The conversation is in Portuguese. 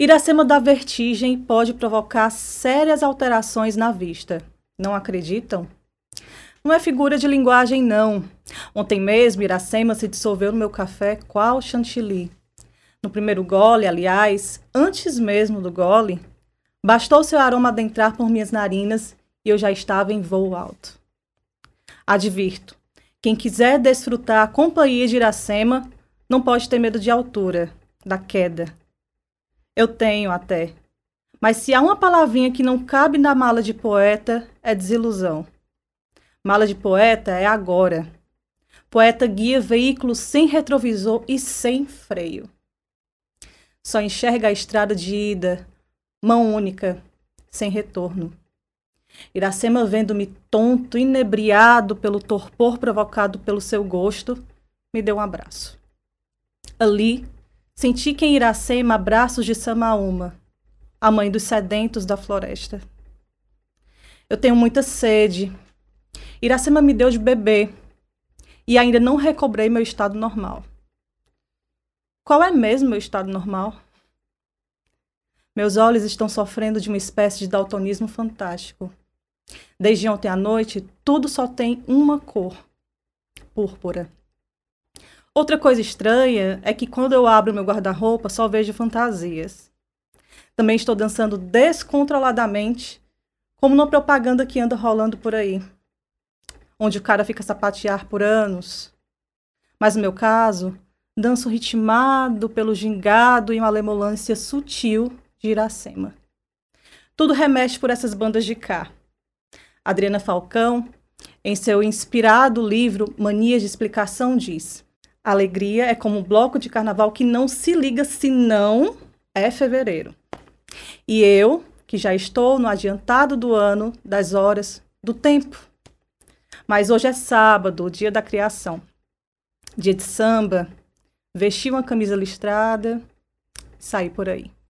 Iracema da vertigem pode provocar sérias alterações na vista. Não acreditam? Não é figura de linguagem, não. Ontem mesmo, Iracema se dissolveu no meu café qual chantilly. No primeiro gole, aliás, antes mesmo do gole, bastou seu aroma adentrar por minhas narinas e eu já estava em voo alto. Advirto, quem quiser desfrutar a companhia de Iracema não pode ter medo de altura, da queda. Eu tenho até. Mas se há uma palavrinha que não cabe na mala de poeta, é desilusão. Mala de poeta é agora. Poeta guia veículo sem retrovisor e sem freio. Só enxerga a estrada de ida, mão única, sem retorno. Iracema, vendo-me tonto, inebriado pelo torpor provocado pelo seu gosto, me deu um abraço. Ali, Senti que em Iracema abraços de Samaúma, a mãe dos sedentos da floresta. Eu tenho muita sede. Iracema me deu de beber e ainda não recobrei meu estado normal. Qual é mesmo meu estado normal? Meus olhos estão sofrendo de uma espécie de daltonismo fantástico. Desde ontem à noite, tudo só tem uma cor: púrpura. Outra coisa estranha é que quando eu abro meu guarda-roupa, só vejo fantasias. Também estou dançando descontroladamente, como numa propaganda que anda rolando por aí, onde o cara fica sapatear por anos. Mas no meu caso, danço ritmado pelo gingado e malemolância sutil de Iracema. Tudo remete por essas bandas de cá. Adriana Falcão, em seu inspirado livro Manias de Explicação, diz: Alegria é como um bloco de carnaval que não se liga senão é fevereiro. E eu, que já estou no adiantado do ano, das horas, do tempo. Mas hoje é sábado, dia da criação. Dia de samba, vestir uma camisa listrada, sair por aí.